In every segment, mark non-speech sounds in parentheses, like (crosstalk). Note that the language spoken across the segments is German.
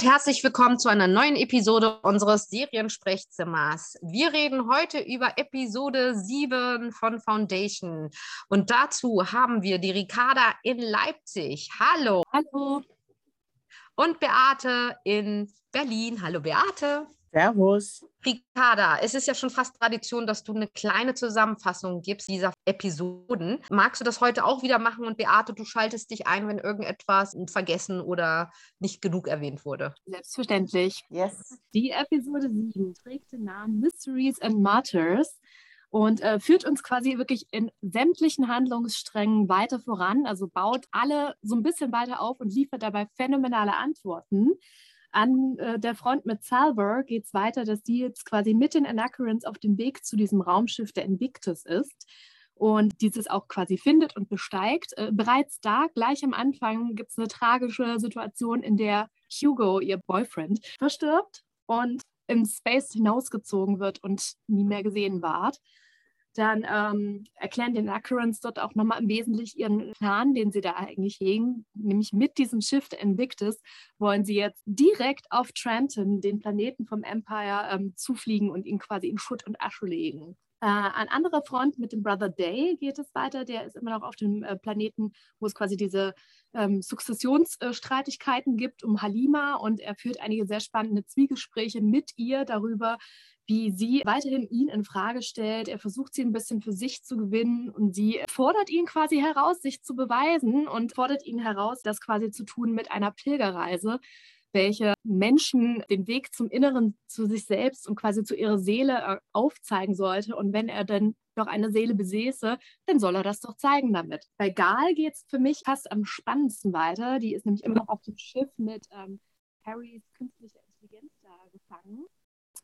und herzlich willkommen zu einer neuen Episode unseres Seriensprechzimmers. Wir reden heute über Episode 7 von Foundation und dazu haben wir die Ricarda in Leipzig. Hallo. Hallo. Und Beate in Berlin. Hallo Beate. Servus. Ricarda, es ist ja schon fast Tradition, dass du eine kleine Zusammenfassung gibst dieser Episoden. Magst du das heute auch wieder machen? Und Beate, du schaltest dich ein, wenn irgendetwas vergessen oder nicht genug erwähnt wurde. Selbstverständlich. Yes. Die Episode 7 trägt den Namen Mysteries and Martyrs und äh, führt uns quasi wirklich in sämtlichen Handlungssträngen weiter voran, also baut alle so ein bisschen weiter auf und liefert dabei phänomenale Antworten. An äh, der Front mit Salver geht es weiter, dass die jetzt quasi mit den Anacrons auf dem Weg zu diesem Raumschiff der Invictus ist und dieses auch quasi findet und besteigt. Äh, bereits da, gleich am Anfang, gibt es eine tragische Situation, in der Hugo, ihr Boyfriend, verstirbt und in Space hinausgezogen wird und nie mehr gesehen ward dann ähm, erklären den Acherons dort auch nochmal im Wesentlichen ihren Plan, den sie da eigentlich hegen. Nämlich mit diesem Shift Invictus wollen sie jetzt direkt auf Trenton, den Planeten vom Empire, ähm, zufliegen und ihn quasi in Schutt und Asche legen. Äh, an anderer Front mit dem Brother Day geht es weiter. Der ist immer noch auf dem äh, Planeten, wo es quasi diese ähm, Sukzessionsstreitigkeiten äh, gibt um Halima und er führt einige sehr spannende Zwiegespräche mit ihr darüber, wie sie weiterhin ihn in Frage stellt. Er versucht sie ein bisschen für sich zu gewinnen und sie fordert ihn quasi heraus, sich zu beweisen und fordert ihn heraus, das quasi zu tun mit einer Pilgerreise, welche Menschen den Weg zum Inneren, zu sich selbst und quasi zu ihrer Seele äh, aufzeigen sollte. Und wenn er dann doch eine Seele besäße, dann soll er das doch zeigen damit. Bei Gal geht es für mich fast am spannendsten weiter. Die ist nämlich immer noch auf dem Schiff mit ähm, Harrys künstlicher Intelligenz da gefangen.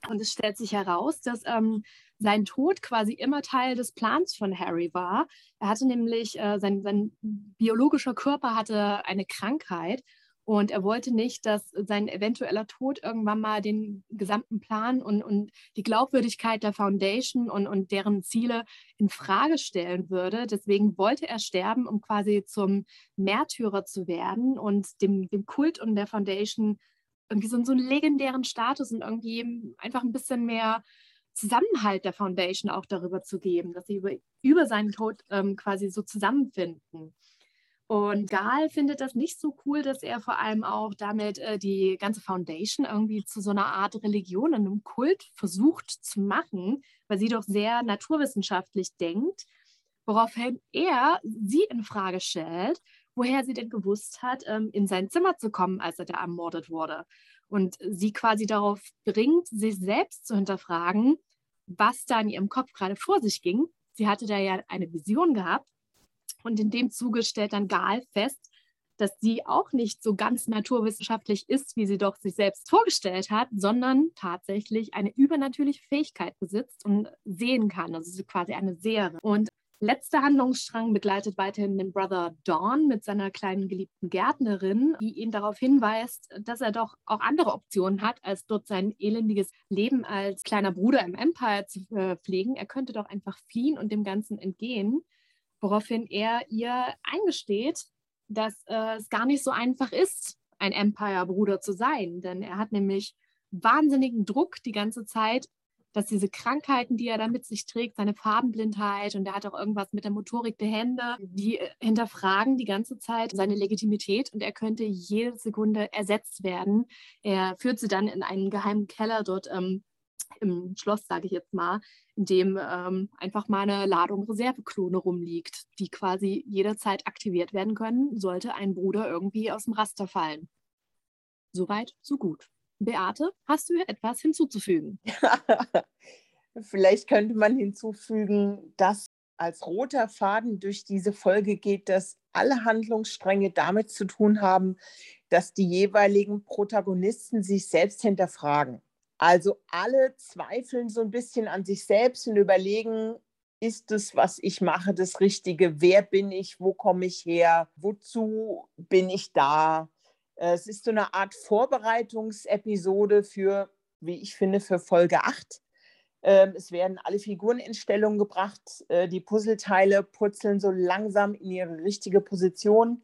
Und es stellt sich heraus, dass ähm, sein Tod quasi immer Teil des Plans von Harry war. Er hatte nämlich, äh, sein, sein biologischer Körper hatte eine Krankheit und er wollte nicht, dass sein eventueller Tod irgendwann mal den gesamten Plan und, und die Glaubwürdigkeit der Foundation und, und deren Ziele in Frage stellen würde. Deswegen wollte er sterben, um quasi zum Märtyrer zu werden und dem, dem Kult und der Foundation irgendwie so, so einen legendären Status und irgendwie einfach ein bisschen mehr Zusammenhalt der Foundation auch darüber zu geben, dass sie über, über seinen Tod ähm, quasi so zusammenfinden. Und Gal findet das nicht so cool, dass er vor allem auch damit äh, die ganze Foundation irgendwie zu so einer Art Religion einem Kult versucht zu machen, weil sie doch sehr naturwissenschaftlich denkt, woraufhin er sie in Frage stellt woher sie denn gewusst hat, ähm, in sein Zimmer zu kommen, als er da ermordet wurde. Und sie quasi darauf bringt, sich selbst zu hinterfragen, was da in ihrem Kopf gerade vor sich ging. Sie hatte da ja eine Vision gehabt. Und in dem Zuge stellt dann Gal fest, dass sie auch nicht so ganz naturwissenschaftlich ist, wie sie doch sich selbst vorgestellt hat, sondern tatsächlich eine übernatürliche Fähigkeit besitzt und sehen kann. Also quasi eine Seherin. Und Letzter Handlungsstrang begleitet weiterhin den Brother Dawn mit seiner kleinen geliebten Gärtnerin, die ihn darauf hinweist, dass er doch auch andere Optionen hat, als dort sein elendiges Leben als kleiner Bruder im Empire zu pflegen. Er könnte doch einfach fliehen und dem Ganzen entgehen, woraufhin er ihr eingesteht, dass äh, es gar nicht so einfach ist, ein Empire-Bruder zu sein, denn er hat nämlich wahnsinnigen Druck die ganze Zeit dass diese Krankheiten, die er da mit sich trägt, seine Farbenblindheit und er hat auch irgendwas mit der Motorik der Hände, die äh, hinterfragen die ganze Zeit seine Legitimität und er könnte jede Sekunde ersetzt werden. Er führt sie dann in einen geheimen Keller dort ähm, im Schloss, sage ich jetzt mal, in dem ähm, einfach mal eine Ladung Reserveklone rumliegt, die quasi jederzeit aktiviert werden können, sollte ein Bruder irgendwie aus dem Raster fallen. Soweit, so gut. Beate, hast du etwas hinzuzufügen? (laughs) Vielleicht könnte man hinzufügen, dass als roter Faden durch diese Folge geht, dass alle Handlungsstränge damit zu tun haben, dass die jeweiligen Protagonisten sich selbst hinterfragen. Also alle zweifeln so ein bisschen an sich selbst und überlegen, ist es, was ich mache, das Richtige? Wer bin ich? Wo komme ich her? Wozu bin ich da? Äh, es ist so eine Art Vorbereitungsepisode für, wie ich finde, für Folge 8. Ähm, es werden alle Figuren in Stellung gebracht. Äh, die Puzzleteile purzeln so langsam in ihre richtige Position.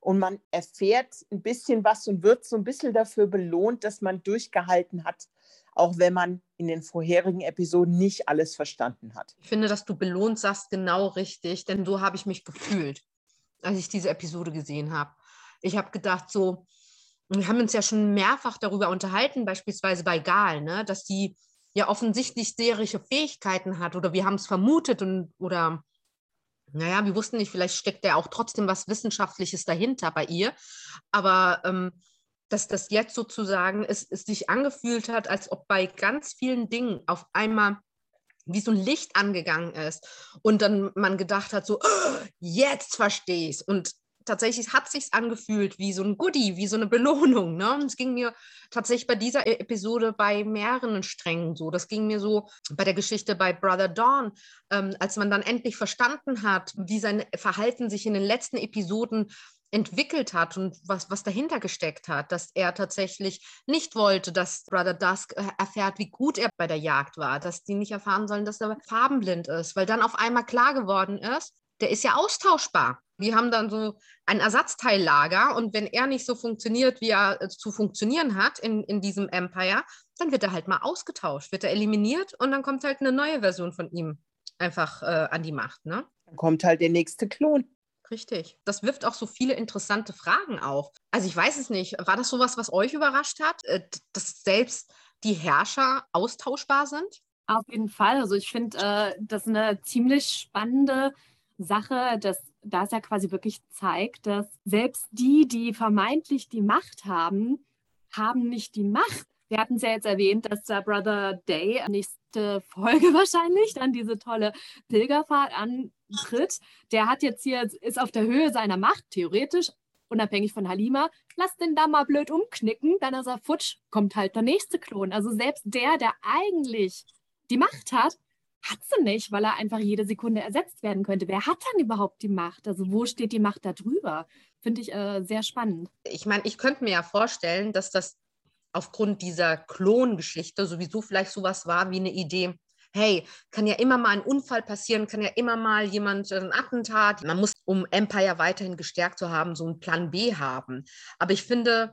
und man erfährt ein bisschen was und wird so ein bisschen dafür belohnt, dass man durchgehalten hat, auch wenn man in den vorherigen Episoden nicht alles verstanden hat. Ich finde, dass du belohnt sagst, genau richtig, denn so habe ich mich gefühlt, als ich diese Episode gesehen habe. Ich habe gedacht, so, wir haben uns ja schon mehrfach darüber unterhalten, beispielsweise bei Gal, ne, dass die ja offensichtlich seherische Fähigkeiten hat oder wir haben es vermutet und oder naja, wir wussten nicht, vielleicht steckt ja auch trotzdem was Wissenschaftliches dahinter bei ihr. Aber ähm, dass das jetzt sozusagen es, es sich angefühlt hat, als ob bei ganz vielen Dingen auf einmal wie so ein Licht angegangen ist und dann man gedacht hat, so, oh, jetzt verstehe ich es. Und tatsächlich hat sich angefühlt wie so ein Goodie, wie so eine Belohnung. Ne? Es ging mir tatsächlich bei dieser e-, Episode bei mehreren Strängen so. Das ging mir so bei der Geschichte bei Brother Dawn, ähm, als man dann endlich verstanden hat, wie sein Verhalten sich in den letzten Episoden entwickelt hat und was, was dahinter gesteckt hat, dass er tatsächlich nicht wollte, dass Brother Dusk äh, erfährt, wie gut er bei der Jagd war, dass die nicht erfahren sollen, dass er farbenblind ist, weil dann auf einmal klar geworden ist, der ist ja austauschbar. Wir haben dann so ein Ersatzteillager und wenn er nicht so funktioniert, wie er äh, zu funktionieren hat in, in diesem Empire, dann wird er halt mal ausgetauscht, wird er eliminiert und dann kommt halt eine neue Version von ihm einfach äh, an die Macht. Ne? Dann kommt halt der nächste Klon. Richtig. Das wirft auch so viele interessante Fragen auf. Also ich weiß es nicht. War das sowas, was euch überrascht hat, äh, dass selbst die Herrscher austauschbar sind? Auf jeden Fall. Also ich finde, äh, das ist eine ziemlich spannende Sache, dass das ja quasi wirklich zeigt, dass selbst die, die vermeintlich die Macht haben, haben nicht die Macht. Wir hatten es ja jetzt erwähnt, dass der Brother Day nächste Folge (laughs) wahrscheinlich dann diese tolle Pilgerfahrt antritt. Der hat jetzt hier, ist auf der Höhe seiner Macht, theoretisch, unabhängig von Halima. Lass den da mal blöd umknicken, dann ist er futsch, kommt halt der nächste Klon. Also selbst der, der eigentlich die Macht hat, hat sie nicht, weil er einfach jede Sekunde ersetzt werden könnte. Wer hat dann überhaupt die Macht? Also wo steht die Macht da drüber? Finde ich äh, sehr spannend. Ich meine, ich könnte mir ja vorstellen, dass das aufgrund dieser Klongeschichte sowieso vielleicht sowas war wie eine Idee. Hey, kann ja immer mal ein Unfall passieren, kann ja immer mal jemand ein Attentat. Man muss, um Empire weiterhin gestärkt zu haben, so einen Plan B haben. Aber ich finde,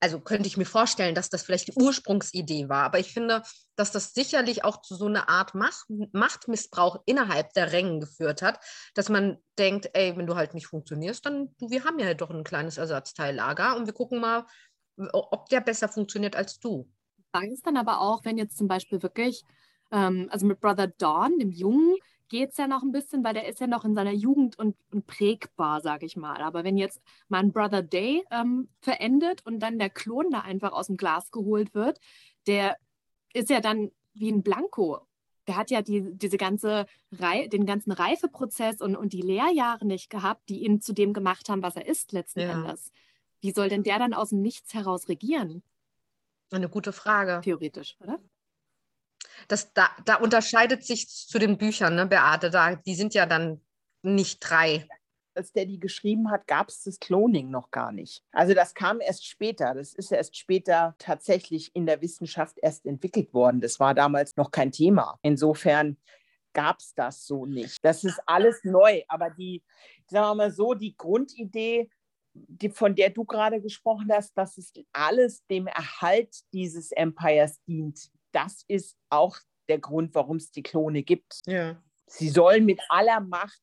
also könnte ich mir vorstellen, dass das vielleicht die Ursprungsidee war. Aber ich finde, dass das sicherlich auch zu so einer Art Macht, Machtmissbrauch innerhalb der Rängen geführt hat, dass man denkt, ey, wenn du halt nicht funktionierst, dann, du, wir haben ja doch ein kleines Ersatzteillager und wir gucken mal, ob der besser funktioniert als du. Frage ist dann aber auch, wenn jetzt zum Beispiel wirklich, ähm, also mit Brother Dawn, dem Jungen, geht es ja noch ein bisschen, weil der ist ja noch in seiner Jugend und, und prägbar, sage ich mal. Aber wenn jetzt mein Brother Day ähm, verendet und dann der Klon da einfach aus dem Glas geholt wird, der ist ja dann wie ein Blanko. Der hat ja die, diese ganze Rei den ganzen Reifeprozess und, und die Lehrjahre nicht gehabt, die ihn zu dem gemacht haben, was er ist letzten ja. Endes. Wie soll denn der dann aus dem Nichts heraus regieren? Eine gute Frage. Theoretisch, oder? Das, da, da unterscheidet sich zu den Büchern, ne, Beate, da, die sind ja dann nicht drei. Als der die geschrieben hat, gab es das Cloning noch gar nicht. Also das kam erst später. Das ist erst später tatsächlich in der Wissenschaft erst entwickelt worden. Das war damals noch kein Thema. Insofern gab es das so nicht. Das ist alles neu. Aber die, sagen wir mal so, die Grundidee, die, von der du gerade gesprochen hast, dass es alles dem Erhalt dieses Empires dient, das ist auch der Grund, warum es die Klone gibt. Ja. Sie sollen mit aller Macht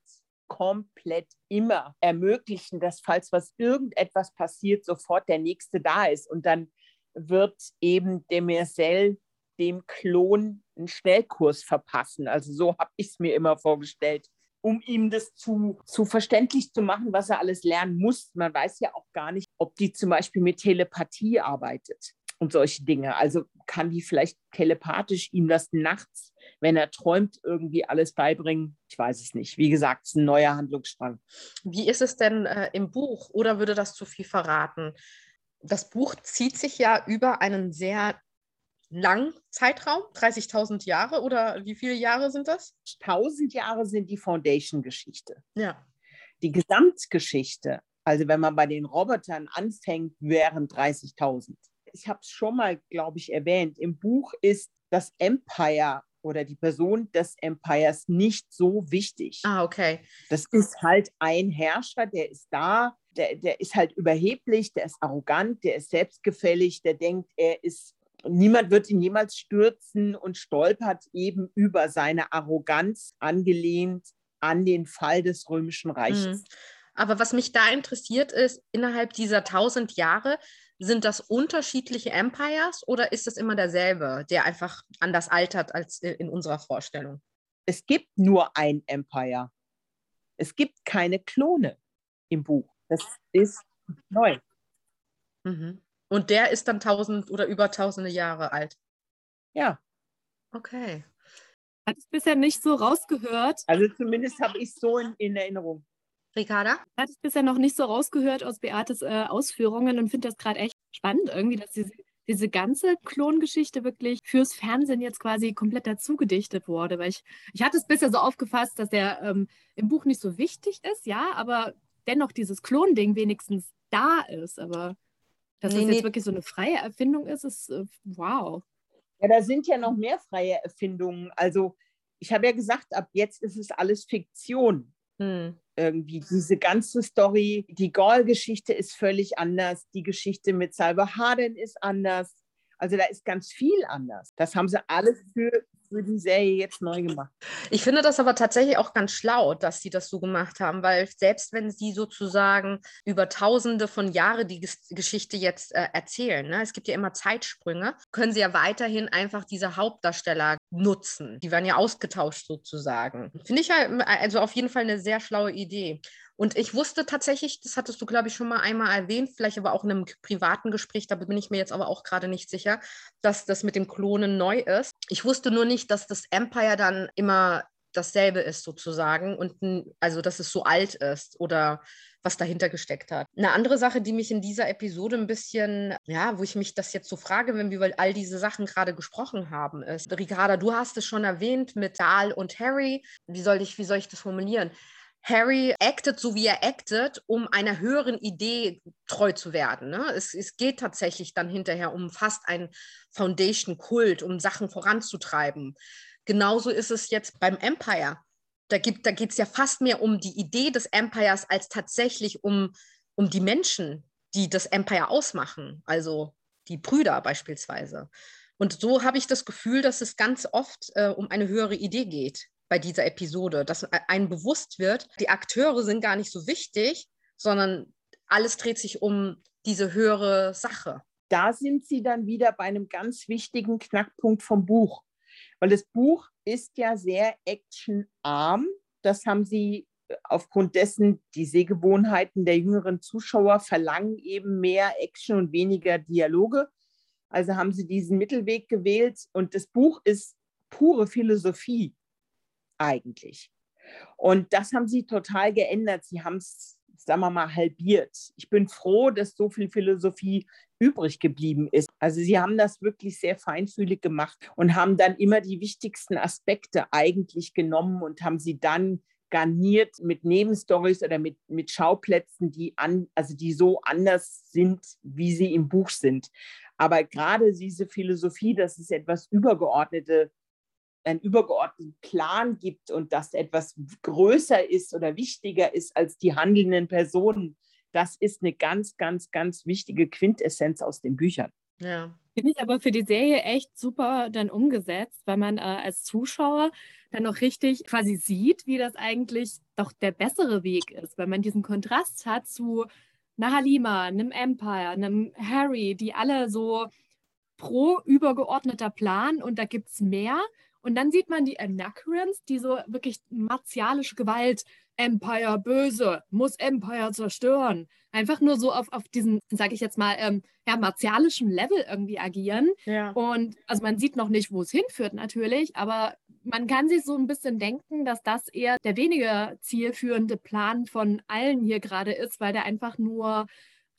komplett immer ermöglichen, dass falls was irgendetwas passiert, sofort der nächste da ist. Und dann wird eben Demerzel dem Klon einen Schnellkurs verpassen. Also so habe ich es mir immer vorgestellt, um ihm das zu, zu verständlich zu machen, was er alles lernen muss. Man weiß ja auch gar nicht, ob die zum Beispiel mit Telepathie arbeitet und solche Dinge. Also kann die vielleicht telepathisch ihm das nachts, wenn er träumt, irgendwie alles beibringen? Ich weiß es nicht. Wie gesagt, es ist ein neuer Handlungsstrang. Wie ist es denn äh, im Buch oder würde das zu viel verraten? Das Buch zieht sich ja über einen sehr langen Zeitraum, 30.000 Jahre oder wie viele Jahre sind das? 1000 Jahre sind die Foundation-Geschichte. Ja. Die Gesamtgeschichte, also wenn man bei den Robotern anfängt, wären 30.000 ich habe es schon mal, glaube ich, erwähnt, im Buch ist das Empire oder die Person des Empires nicht so wichtig. Ah, okay. Das ist halt ein Herrscher, der ist da, der, der ist halt überheblich, der ist arrogant, der ist selbstgefällig, der denkt, er ist, niemand wird ihn jemals stürzen und stolpert eben über seine Arroganz angelehnt an den Fall des Römischen Reiches. Mhm. Aber was mich da interessiert ist, innerhalb dieser tausend Jahre, sind das unterschiedliche Empires oder ist es immer derselbe, der einfach anders altert als in unserer Vorstellung? Es gibt nur ein Empire. Es gibt keine Klone im Buch. Das ist neu. Mhm. Und der ist dann tausend oder über tausende Jahre alt. Ja. Okay. Hat es bisher nicht so rausgehört. Also zumindest habe ich es so in, in Erinnerung. Ricarda? Hat es bisher noch nicht so rausgehört aus Beates äh, Ausführungen und finde das gerade echt spannend irgendwie, dass diese, diese ganze Klongeschichte wirklich fürs Fernsehen jetzt quasi komplett dazu gedichtet wurde. Weil ich, ich hatte es bisher so aufgefasst, dass der ähm, im Buch nicht so wichtig ist, ja, aber dennoch dieses Klonding wenigstens da ist. Aber dass nee, das jetzt nee. wirklich so eine freie Erfindung ist, ist äh, wow. Ja, da sind ja noch mehr freie Erfindungen. Also ich habe ja gesagt, ab jetzt ist es alles Fiktion. Hm. Irgendwie diese ganze Story, die Gaul-Geschichte ist völlig anders, die Geschichte mit Salva Harden ist anders. Also da ist ganz viel anders. Das haben sie alles für, für die Serie jetzt neu gemacht. Ich finde das aber tatsächlich auch ganz schlau, dass sie das so gemacht haben, weil selbst wenn sie sozusagen über tausende von Jahren die Geschichte jetzt äh, erzählen, ne, es gibt ja immer Zeitsprünge, können sie ja weiterhin einfach diese Hauptdarsteller nutzen. Die werden ja ausgetauscht sozusagen. Finde ich ja also auf jeden Fall eine sehr schlaue Idee. Und ich wusste tatsächlich, das hattest du, glaube ich, schon mal einmal erwähnt, vielleicht aber auch in einem privaten Gespräch, da bin ich mir jetzt aber auch gerade nicht sicher, dass das mit dem Klonen neu ist. Ich wusste nur nicht, dass das Empire dann immer dasselbe ist sozusagen und also dass es so alt ist oder was dahinter gesteckt hat. Eine andere Sache, die mich in dieser Episode ein bisschen, ja, wo ich mich das jetzt so frage, wenn wir über all diese Sachen gerade gesprochen haben, ist, Ricarda, du hast es schon erwähnt mit Dahl und Harry. Wie soll ich, wie soll ich das formulieren? Harry actet so, wie er actet, um einer höheren Idee treu zu werden. Ne? Es, es, geht tatsächlich dann hinterher um fast ein Foundation-Kult, um Sachen voranzutreiben. Genauso ist es jetzt beim Empire. Da, da geht es ja fast mehr um die Idee des Empires als tatsächlich um, um die Menschen, die das Empire ausmachen, also die Brüder beispielsweise. Und so habe ich das Gefühl, dass es ganz oft äh, um eine höhere Idee geht bei dieser Episode, dass einem bewusst wird, die Akteure sind gar nicht so wichtig, sondern alles dreht sich um diese höhere Sache. Da sind Sie dann wieder bei einem ganz wichtigen Knackpunkt vom Buch, weil das Buch ist ja sehr actionarm. Das haben Sie äh, aufgrund dessen, die Sehgewohnheiten der jüngeren Zuschauer verlangen eben mehr Action und weniger Dialoge. Also haben Sie diesen Mittelweg gewählt und das Buch ist pure Philosophie eigentlich. Und das haben sie total geändert. Sie haben es, sagen wir mal, halbiert. Ich bin froh, dass so viel Philosophie übrig geblieben ist. Also sie haben das wirklich sehr feinfühlig gemacht und haben dann immer die wichtigsten Aspekte eigentlich genommen und haben sie dann garniert mit Nebenstories oder mit, mit Schauplätzen, die, an, also die so anders sind, wie sie im Buch sind. Aber gerade diese Philosophie, dass es etwas Übergeordnete einen übergeordneten Plan gibt und dass etwas größer ist oder wichtiger ist als die handelnden Personen, das ist eine ganz, ganz, ganz wichtige Quintessenz aus den Büchern. Ja. Finde ich aber für die Serie echt super dann umgesetzt, weil man äh, als Zuschauer dann noch richtig quasi sieht, wie das eigentlich doch der bessere Weg ist, weil man diesen Kontrast hat zu einer Halima, einem Empire, einem Harry, die alle so pro übergeordneter Plan und da gibt es mehr und dann sieht man die Anacrons, die so wirklich martialische Gewalt, Empire böse, muss Empire zerstören. Einfach nur so auf, auf diesen, sage ich jetzt mal, ähm, ja, martialischen Level irgendwie agieren. Ja. Und also man sieht noch nicht, wo es hinführt natürlich, aber man kann sich so ein bisschen denken, dass das eher der weniger zielführende Plan von allen hier gerade ist, weil der einfach nur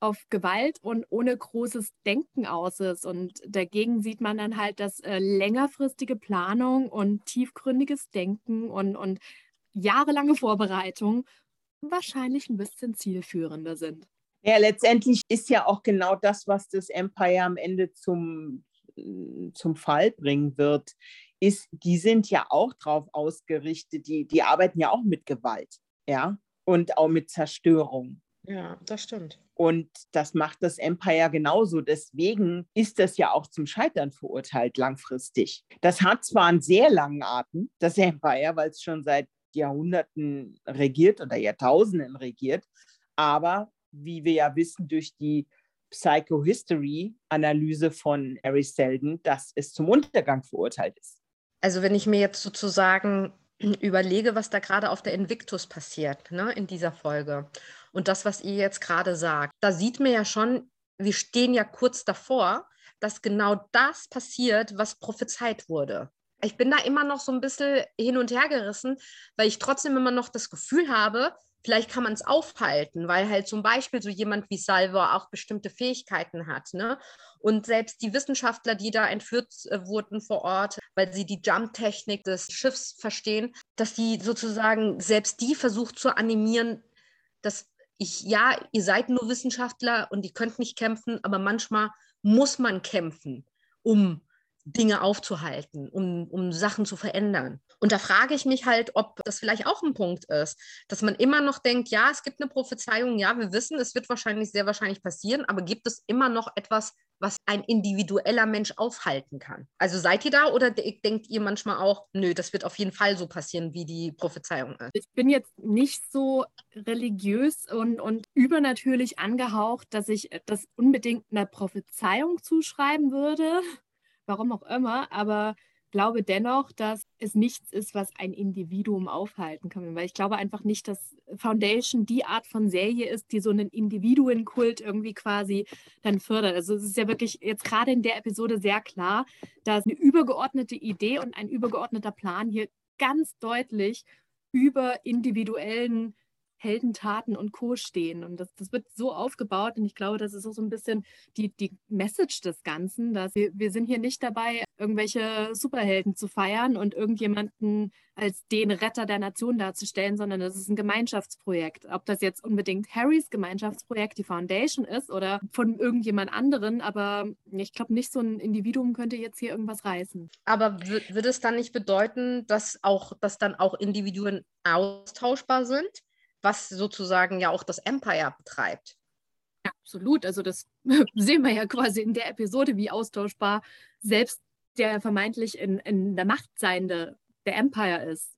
auf Gewalt und ohne großes Denken aus ist. Und dagegen sieht man dann halt, dass äh, längerfristige Planung und tiefgründiges Denken und, und jahrelange Vorbereitung wahrscheinlich ein bisschen zielführender sind. Ja, letztendlich ist ja auch genau das, was das Empire am Ende zum, zum Fall bringen wird. ist, die sind ja auch drauf ausgerichtet, die, die arbeiten ja auch mit Gewalt, ja, und auch mit Zerstörung. Ja, das stimmt. Und das macht das Empire genauso. Deswegen ist das ja auch zum Scheitern verurteilt langfristig. Das hat zwar einen sehr langen Atem, das Empire, weil es schon seit Jahrhunderten regiert oder Jahrtausenden regiert, aber wie wir ja wissen durch die Psychohistory-Analyse von Harry Selden, dass es zum Untergang verurteilt ist. Also wenn ich mir jetzt sozusagen (clears throat) überlege, was da gerade auf der Invictus passiert, ne, in dieser Folge und das, was ihr jetzt gerade sagt, da sieht man ja schon, wir stehen ja kurz davor, dass genau das passiert, was prophezeit wurde. Ich bin da immer noch so ein bisschen hin und her gerissen, weil ich trotzdem immer noch das Gefühl habe, vielleicht kann man es aufhalten, weil halt zum Beispiel so jemand wie Salvor auch bestimmte Fähigkeiten hat. Ne? Und selbst die Wissenschaftler, die da entführt äh, wurden vor Ort, weil sie die Jump-Technik des Schiffs verstehen, dass die sozusagen selbst die versucht zu animieren, dass ich, ja, ihr seid nur Wissenschaftler und ihr könnt nicht kämpfen, aber manchmal muss man kämpfen, um Dinge aufzuhalten, um, um Sachen zu verändern. Und da frage ich mich halt, ob das vielleicht auch ein Punkt ist, dass man immer noch denkt, ja, es gibt eine Prophezeiung, ja, wir wissen, es wird wahrscheinlich sehr wahrscheinlich passieren, aber gibt es immer noch etwas, was ein individueller Mensch aufhalten kann? Also seid ihr da oder de denkt ihr manchmal auch, nö, das wird auf jeden Fall so passieren, wie die Prophezeiung ist? Ich bin jetzt nicht so religiös und, und übernatürlich angehaucht, dass ich das unbedingt einer Prophezeiung zuschreiben würde warum auch immer, aber glaube dennoch, dass es nichts ist, was ein Individuum aufhalten kann. Weil ich glaube einfach nicht, dass Foundation die Art von Serie ist, die so einen Individuenkult irgendwie quasi dann fördert. Also es ist ja wirklich jetzt gerade in der Episode sehr klar, dass eine übergeordnete Idee und ein übergeordneter Plan hier ganz deutlich über individuellen Heldentaten und Co. stehen. Und das, das wird so aufgebaut und ich glaube, das ist auch so ein bisschen die, die Message des Ganzen, dass wir, wir sind hier nicht dabei, irgendwelche Superhelden zu feiern und irgendjemanden als den Retter der Nation darzustellen, sondern das ist ein Gemeinschaftsprojekt. Ob das jetzt unbedingt Harrys Gemeinschaftsprojekt, die Foundation ist oder von irgendjemand anderen, aber ich glaube nicht so ein Individuum könnte jetzt hier irgendwas reißen. Aber würde es dann nicht bedeuten, dass auch, dass dann auch Individuen austauschbar sind? Was sozusagen ja auch das Empire betreibt. Ja, absolut. Also das (laughs) sehen wir ja quasi in der Episode, wie austauschbar selbst der vermeintlich in, in der Macht seiende der Empire ist.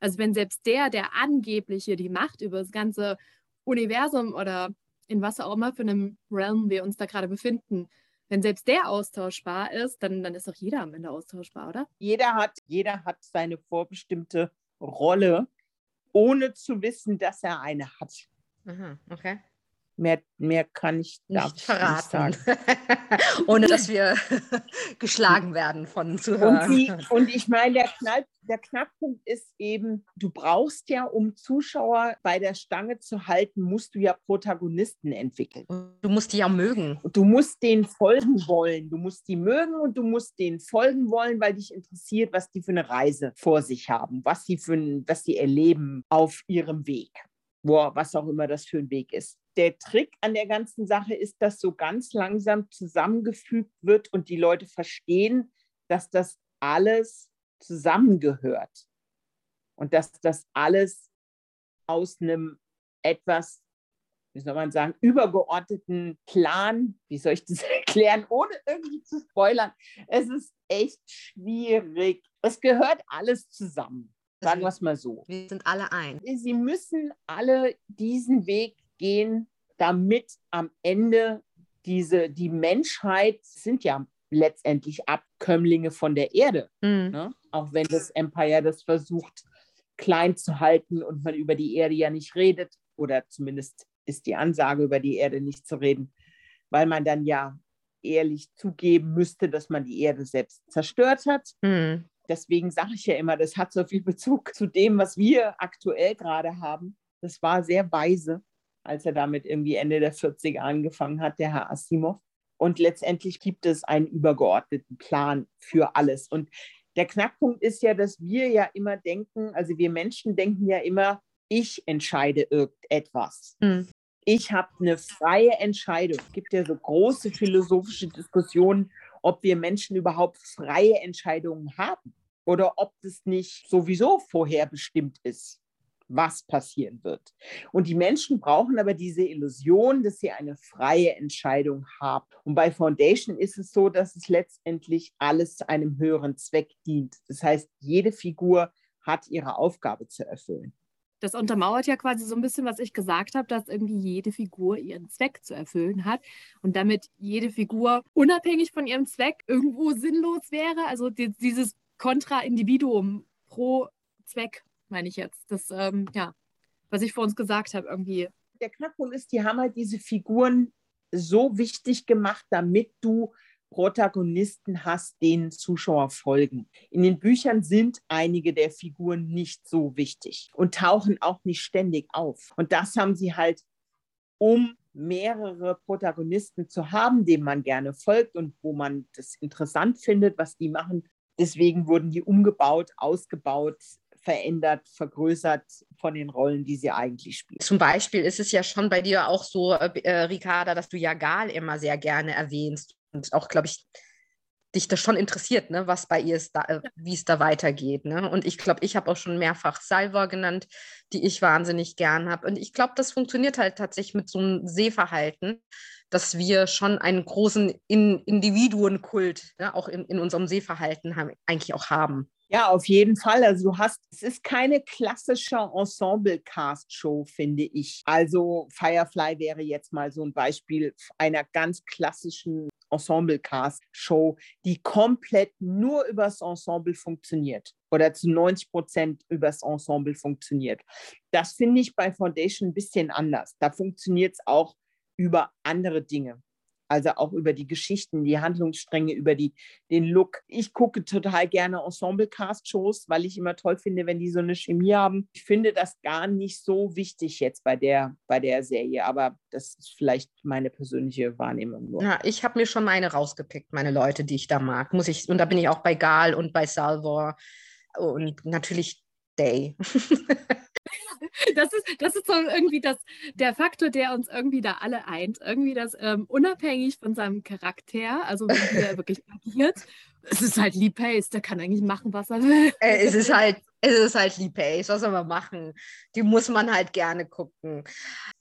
Also wenn selbst der, der angeblich hier die Macht über das ganze Universum oder in was auch immer für einem Realm wir uns da gerade befinden, wenn selbst der austauschbar ist, dann, dann ist doch jeder am Ende austauschbar, oder? Jeder hat, jeder hat seine vorbestimmte Rolle ohne zu wissen, dass er eine hat. Aha, okay. Mehr, mehr kann ich nicht verraten, nicht (laughs) ohne dass wir (laughs) geschlagen werden von Zuhörern. Und, die, und ich meine, der, Knall, der Knackpunkt ist eben, du brauchst ja, um Zuschauer bei der Stange zu halten, musst du ja Protagonisten entwickeln. Du musst die ja mögen. Du musst denen folgen wollen. Du musst die mögen und du musst denen folgen wollen, weil dich interessiert, was die für eine Reise vor sich haben, was sie, für ein, was sie erleben auf ihrem Weg. Boah, was auch immer das für ein Weg ist der Trick an der ganzen Sache ist, dass so ganz langsam zusammengefügt wird und die Leute verstehen, dass das alles zusammengehört und dass das alles aus einem etwas, wie soll man sagen, übergeordneten Plan, wie soll ich das (laughs) erklären, ohne irgendwie zu spoilern. Es ist echt schwierig. Es gehört alles zusammen. Sagen wir es mal so. Wir sind alle ein. Sie müssen alle diesen Weg gehen, damit am Ende diese, die Menschheit sind ja letztendlich Abkömmlinge von der Erde. Mhm. Ne? Auch wenn das Empire das versucht, klein zu halten und man über die Erde ja nicht redet, oder zumindest ist die Ansage, über die Erde nicht zu reden, weil man dann ja ehrlich zugeben müsste, dass man die Erde selbst zerstört hat. Mhm. Deswegen sage ich ja immer, das hat so viel Bezug zu dem, was wir aktuell gerade haben. Das war sehr weise als er damit irgendwie Ende der 40er angefangen hat, der Herr Asimov. Und letztendlich gibt es einen übergeordneten Plan für alles. Und der Knackpunkt ist ja, dass wir ja immer denken, also wir Menschen denken ja immer, ich entscheide irgendetwas. Mhm. Ich habe eine freie Entscheidung. Es gibt ja so große philosophische Diskussionen, ob wir Menschen überhaupt freie Entscheidungen haben. oder ob das nicht sowieso vorherbestimmt ist, was passieren wird. Und die Menschen brauchen aber diese Illusion, dass sie eine freie Entscheidung haben. Und bei Foundation ist es so, dass es letztendlich alles einem höheren Zweck dient. Das heißt, jede Figur hat ihre Aufgabe zu erfüllen. Das untermauert ja quasi so ein bisschen, was ich gesagt habe, dass irgendwie jede Figur ihren Zweck zu erfüllen hat und damit jede Figur unabhängig von ihrem Zweck irgendwo sinnlos wäre. Also die, dieses Kontra-Individuum pro Zweck, meine ich jetzt. Das, ähm, ja, was ich vor uns gesagt habe, irgendwie. Der Knackpunkt ist, die haben halt diese Figuren so wichtig gemacht, damit du Protagonisten hast, denen Zuschauer folgen. In den Büchern sind einige der Figuren nicht so wichtig und tauchen auch nicht ständig auf. Und das haben sie halt, um mehrere Protagonisten zu haben, denen man gerne folgt und wo man das interessant findet, was die machen. Deswegen wurden die umgebaut, ausgebaut, verändert, vergrößert von den Rollen, die sie eigentlich spielen. Zum Beispiel ist es ja schon bei dir auch so, äh, äh Ricarda, dass du ja Gal immer sehr gerne erwähnst und auch, glaube ich, dich das schon interessiert, ne, was bei ihr ist, da, äh, wie es da weitergeht. Ne? Und ich glaube, ich habe auch schon mehrfach Salva genannt, die ich wahnsinnig gern habe. Und ich glaube, das funktioniert halt tatsächlich mit so einem Sehverhalten, dass wir schon einen großen In Individuenkult ne, auch in, in unserem Sehverhalten haben, eigentlich auch haben. Ja, auf jeden Fall. Also du hast, es ist keine klassische Ensemble-Cast-Show, finde ich. Also Firefly wäre jetzt mal so ein Beispiel einer ganz klassischen Ensemble-Cast-Show, die komplett nur übers Ensemble funktioniert oder zu 90 Prozent übers Ensemble funktioniert. Das finde ich bei Foundation ein bisschen anders. Da funktioniert es auch über andere Dinge also auch über die Geschichten, die Handlungsstränge, über die, den Look. Ich gucke total gerne Ensemble-Cast-Shows, weil ich immer toll finde, wenn die so eine Chemie haben. Ich finde das gar nicht so wichtig jetzt bei der, bei der Serie, aber das ist vielleicht meine persönliche Wahrnehmung nur. Ja, ich habe mir schon meine rausgepickt, meine Leute, die ich da mag. Muss ich, und da bin ich auch bei Gal und bei Salvor und natürlich Day. (laughs) das ist, das ist so irgendwie das, der Faktor, der uns irgendwie da alle eint. Irgendwie das ähm, unabhängig von seinem Charakter, also wie er (laughs) wirklich agiert. Es ist halt Lee Pace, der kann eigentlich machen, was er will. Äh, es ist halt, es ist halt Lee Pace, was soll man machen? Die muss man halt gerne gucken.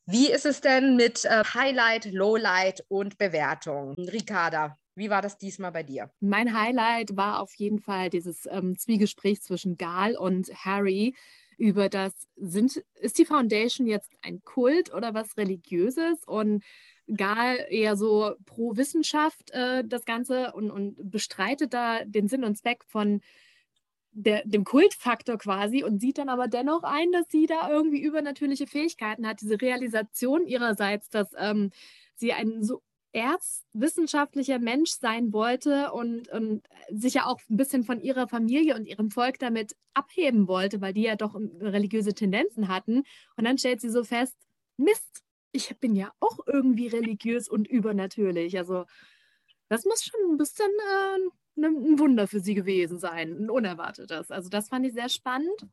Wie ist es denn mit äh, Highlight, Lowlight und Bewertung? Ricarda, wie war das diesmal bei dir? Mein Highlight war auf jeden Fall dieses ähm, Zwiegespräch zwischen Gal und Harry, über das, sind, ist die Foundation jetzt ein Kult oder was Religiöses? Und Gal eher so pro Wissenschaft äh, das Ganze und, und bestreitet da den Sinn und Zweck von der, dem Kultfaktor quasi und sieht dann aber dennoch ein, dass sie da irgendwie übernatürliche Fähigkeiten hat. Diese Realisation ihrerseits, dass ähm, sie einen so erzwissenschaftlicher Mensch sein wollte und, und sich ja auch ein bisschen von ihrer Familie und ihrem Volk damit abheben wollte, weil die ja doch religiöse Tendenzen hatten. Und dann stellt sie so fest, Mist, ich bin ja auch irgendwie religiös und übernatürlich. Also das muss schon ein bisschen äh, ein Wunder für sie gewesen sein, ein unerwartetes. Also das fand ich sehr spannend.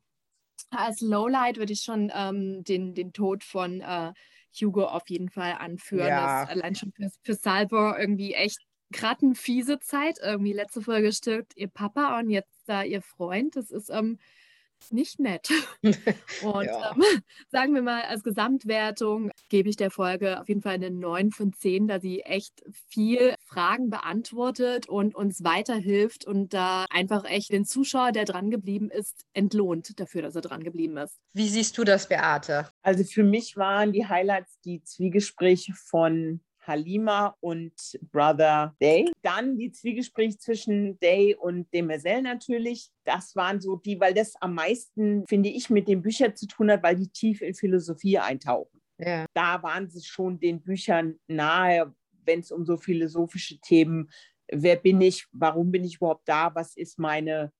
Als Lowlight würde ich schon ähm, den, den Tod von äh, Hugo auf jeden Fall anführen. Ja. Das allein schon für, für Salvor irgendwie echt gerade eine fiese Zeit. Irgendwie letzte Folge stirbt ihr Papa und jetzt da ihr Freund. Das ist ähm, nicht nett. (laughs) Und ja. ähm, (laughs) sagen wir mal, als Gesamtwertung gebe ich der Folge auf jeden Fall eine 9 von 10, da sie echt viel Fragen beantwortet und uns weiterhilft und da einfach echt den Zuschauer, der dran geblieben ist, entlohnt dafür, dass er dran geblieben ist. Wie siehst du das, Beate? Also für mich waren die Highlights die Zwiegespräche von Halima und Brother Day. Dann die Zwiegespräche zwischen Day und Demerzel natürlich. Das waren so die, weil das am meisten, finde ich, mit den Büchern zu tun hat, weil die tief in Philosophie eintauchen. Ja. Da waren sie schon den Büchern nahe, wenn es um so philosophische Themen, wer bin ich, warum bin ich überhaupt da, was ist meine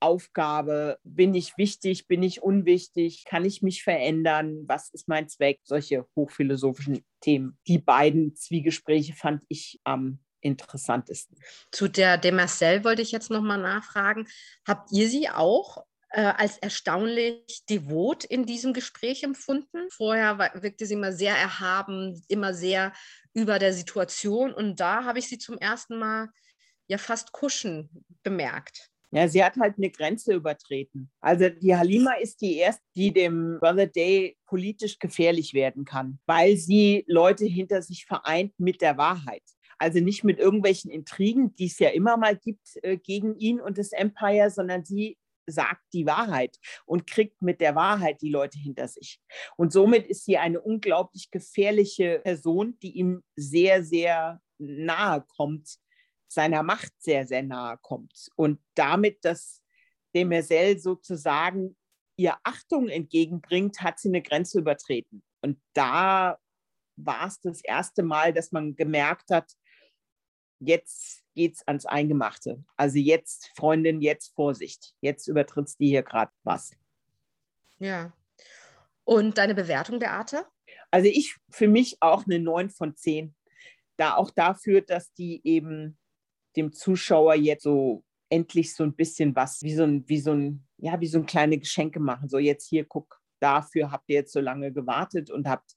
Aufgabe? Bin ich wichtig? Bin ich unwichtig? Kann ich mich verändern? Was ist mein Zweck? Solche hochphilosophischen Themen. Die beiden Zwiegespräche fand ich am interessantesten. Zu der Demarcel wollte ich jetzt nochmal nachfragen. Habt ihr sie auch äh, als erstaunlich devot in diesem Gespräch empfunden? Vorher wirkte sie immer sehr erhaben, immer sehr über der Situation und da habe ich sie zum ersten Mal ja fast kuschen bemerkt. Ja, sie hat halt eine Grenze übertreten. Also die Halima ist die erste, die dem Brother Day politisch gefährlich werden kann, weil sie Leute hinter sich vereint mit der Wahrheit. Also nicht mit irgendwelchen Intrigen, die es ja immer mal gibt äh, gegen ihn und das Empire, sondern sie sagt die Wahrheit und kriegt mit der Wahrheit die Leute hinter sich. Und somit ist sie eine unglaublich gefährliche Person, die ihm sehr, sehr nahe kommt, seiner Macht sehr, sehr nahe kommt. Und damit, dass Demerzel sozusagen ihr Achtung entgegenbringt, hat sie eine Grenze übertreten. Und da war es das erste Mal, dass man gemerkt hat, jetzt geht es ans Eingemachte. Also jetzt, Freundin, jetzt Vorsicht. Jetzt übertrittst die hier gerade was. Ja. Und deine Bewertung der Arte? Also ich für mich auch eine 9 von 10. Da auch dafür, dass die eben dem Zuschauer jetzt so endlich so ein bisschen was, wie so ein, wie so ein, ja, wie so ein kleine Geschenke machen. So jetzt hier, guck, dafür habt ihr jetzt so lange gewartet und habt,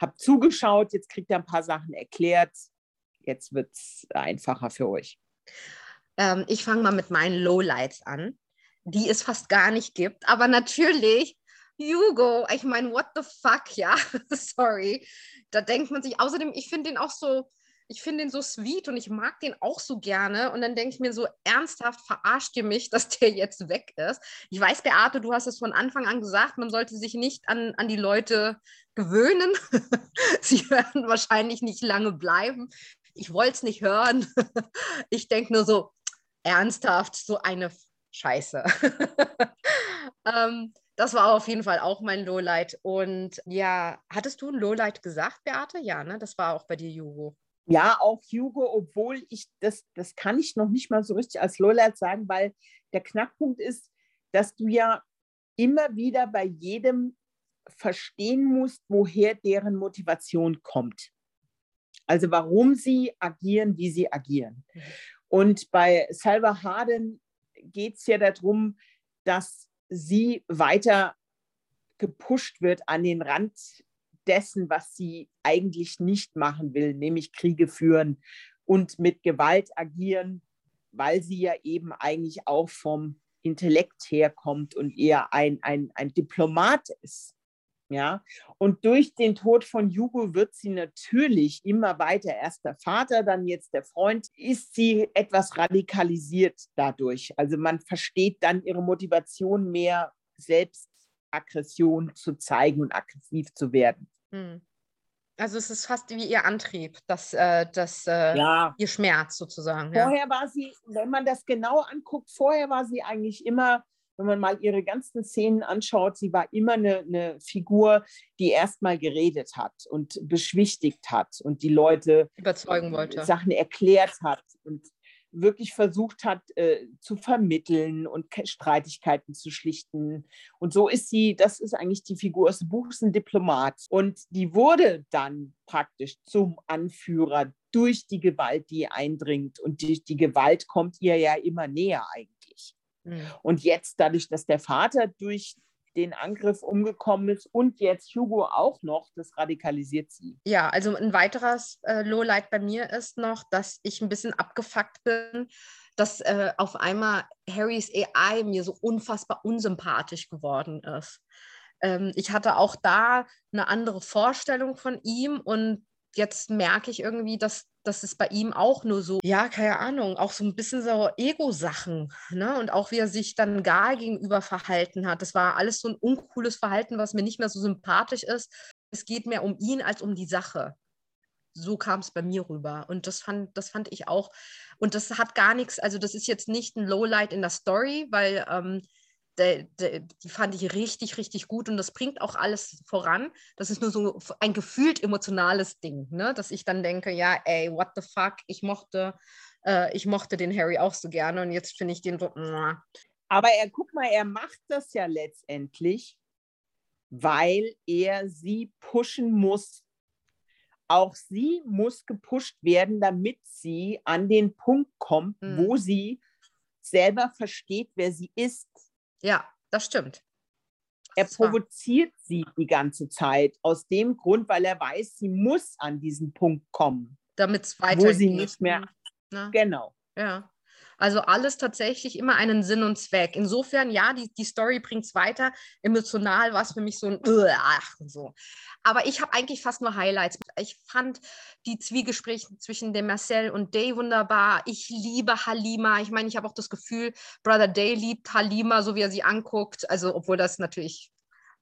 habt zugeschaut, jetzt kriegt ihr ein paar Sachen erklärt jetzt wird es einfacher für euch. Ähm, ich fange mal mit meinen Lowlights an, die es fast gar nicht gibt. Aber natürlich, Hugo, ich meine, what the fuck, ja, (laughs) sorry. Da denkt man sich, außerdem, ich finde den auch so, ich finde den so sweet und ich mag den auch so gerne. Und dann denke ich mir so, ernsthaft verarscht ihr mich, (laughs) dass der jetzt weg ist. Ich weiß, Beate, du hast es von Anfang an gesagt, man sollte sich nicht an, an die Leute gewöhnen. (laughs) Sie werden wahrscheinlich nicht lange bleiben ich wollte es nicht hören. (laughs) ich denke nur so, ernsthaft, so eine Scheiße. ähm, das war auf jeden Fall auch mein Lowlight. Und ja, hattest du ein Lowlight gesagt, Beate? Ja, ne? Das war auch bei dir, Hugo. Ja, auch Hugo, obwohl ich das, das kann ich noch nicht mal so richtig als Lowlight sagen, weil der Knackpunkt ist, dass du ja immer wieder bei jedem verstehen musst, woher deren Motivation kommt. Also warum sie agieren, wie sie agieren. Mhm. Und bei Salva Harden geht es ja darum, dass sie weiter gepusht wird an den Rand dessen, was sie eigentlich nicht machen will, nämlich Kriege führen und mit Gewalt agieren, weil sie ja eben eigentlich auch vom Intellekt herkommt und eher ein, ein, ein Diplomat ist. Ja, und durch den Tod von Hugo wird sie natürlich immer weiter, erst der Vater, dann jetzt der Freund, ist sie etwas radikalisiert dadurch. Also man versteht dann ihre Motivation mehr, Selbstaggression zu zeigen und aggressiv zu werden. Hm. Also es ist fast wie ihr Antrieb, das, äh, das, äh, ja. ihr Schmerz sozusagen. Vorher ja. war sie, wenn man das genau anguckt, vorher war sie eigentlich immer wenn man mal ihre ganzen Szenen anschaut, sie war immer eine, eine Figur, die erstmal geredet hat und beschwichtigt hat und die Leute überzeugen wollte, Sachen erklärt hat und wirklich versucht hat äh, zu vermitteln und Streitigkeiten zu schlichten. Und so ist sie, das ist eigentlich die Figur des Buches, ein Diplomat. Und die wurde dann praktisch zum Anführer durch die Gewalt, die eindringt. Und die, die Gewalt kommt ihr ja immer näher eigentlich. Mhm. Und jetzt, dadurch, dass der Vater durch den Angriff umgekommen ist und jetzt Hugo auch noch, das radikalisiert sie. Ja, also ein weiteres äh, Lowlight bei mir ist noch, dass ich ein bisschen abgefuckt bin, dass äh, auf einmal Harrys AI mir so unfassbar unsympathisch geworden ist. Ähm, ich hatte auch da eine andere Vorstellung von ihm und jetzt merke ich irgendwie, dass das ist bei ihm auch nur so, ja, keine Ahnung, auch so ein bisschen so Ego-Sachen. Ne? Und auch wie er sich dann Gal gegenüber verhalten hat. Das war alles so ein uncooles Verhalten, was mir nicht mehr so sympathisch ist. Es geht mehr um ihn als um die Sache. So kam es bei mir rüber. Und das fand, das fand ich auch. Und das hat gar nichts, also das ist jetzt nicht ein Lowlight in der Story, weil ähm, de, de, die fand ich richtig, richtig gut und das bringt auch alles voran. Das ist nur so ein gefühlt emotionales Ding, ne? dass ich dann denke, ja, ey, what the fuck, ich mochte, äh, ich mochte den Harry auch so gerne und jetzt finde ich den so. Muah. Aber er, guck mal, er macht das ja letztendlich, weil er sie pushen muss. Auch sie muss gepusht werden, damit sie an den Punkt kommt, mhm. wo sie selber versteht, wer sie ist ja, das stimmt. Er provoziert sie die ganze Zeit aus dem Grund, weil er weiß, sie muss an diesen Punkt kommen. Damit es weitergeht. Wo sie nicht mehr. Na? Genau. Ja. Also alles tatsächlich immer einen Sinn und Zweck. Insofern, ja, die, die Story bringt es weiter. Emotional war es für mich so ein ach, so. Aber ich habe eigentlich fast nur Highlights. Ich fand die Zwiegespräche zwischen dem Marcel und Day wunderbar. Ich liebe Halima. Ich meine, ich habe auch das Gefühl, Brother Day liebt Halima, so wie er sie anguckt. Also, obwohl das natürlich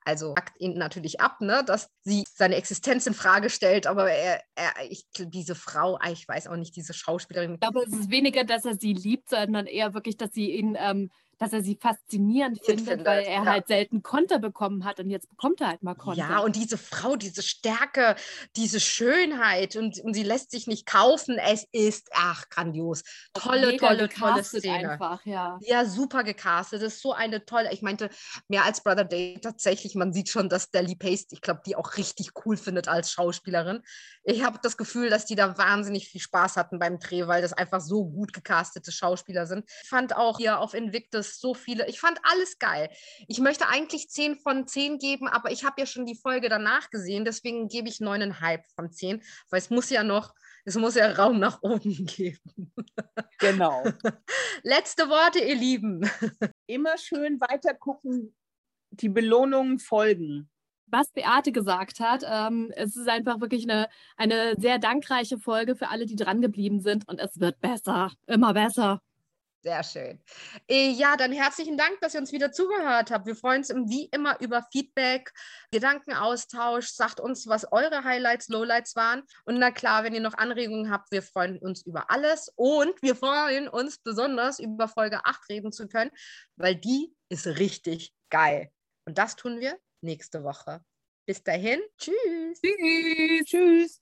also sagt ihn natürlich ab, ne, dass sie seine Existenz in Frage stellt, aber er, er ich, diese Frau, ah, ich weiß auch nicht, diese Schauspielerin. Ich glaube, es ist weniger, dass er sie liebt, sondern eher wirklich, dass sie ihn ähm, dass er sie faszinierend findet, findet, weil er ja. halt selten Konter bekommen hat und jetzt bekommt er halt mal Konter. Ja, und diese Frau, diese Stärke, diese Schönheit und, und sie lässt sich nicht kaufen. Es ist, ach, grandios. Tolle, Mega tolle, tolle Szene. Einfach, ja. ja, super gecastet. Das ist so eine tolle, ich meinte, mehr als Brother Day tatsächlich, man sieht schon, dass Deli Pace, ich glaube, die auch richtig cool findet als Schauspielerin. Ich habe das Gefühl, dass die da wahnsinnig viel Spaß hatten beim Dreh, weil das einfach so gut gecastete Schauspieler sind. Ich fand auch hier auf Invictus es so viele. Ich fand alles geil. Ich möchte eigentlich 10 von 10 geben, aber ich habe ja schon die Folge danach gesehen, deswegen gebe ich 9,5 von 10, weil es muss ja noch, es muss ja Raum nach oben (laughs) geben. Genau. (laughs) Letzte Worte, ihr Lieben. Immer schön weiter gucken, die Belohnungen folgen was Beate gesagt hat. Ähm, es ist einfach wirklich eine, eine sehr dankreiche Folge für alle, die dran geblieben sind und es wird besser, immer besser. Sehr schön. Äh, ja, dann herzlichen Dank, dass ihr uns wieder zugehört habt. Wir freuen uns wie immer über Feedback, Gedankenaustausch. Sagt uns, was eure Highlights, Lowlights waren. Und na klar, wenn ihr noch Anregungen habt, wir freuen uns über alles. Und wir freuen uns besonders, über Folge 8 reden zu können, weil die ist richtig geil. Und das tun wir nächste Woche. Bis dahin, tschüss. Tschüss. Tschüss.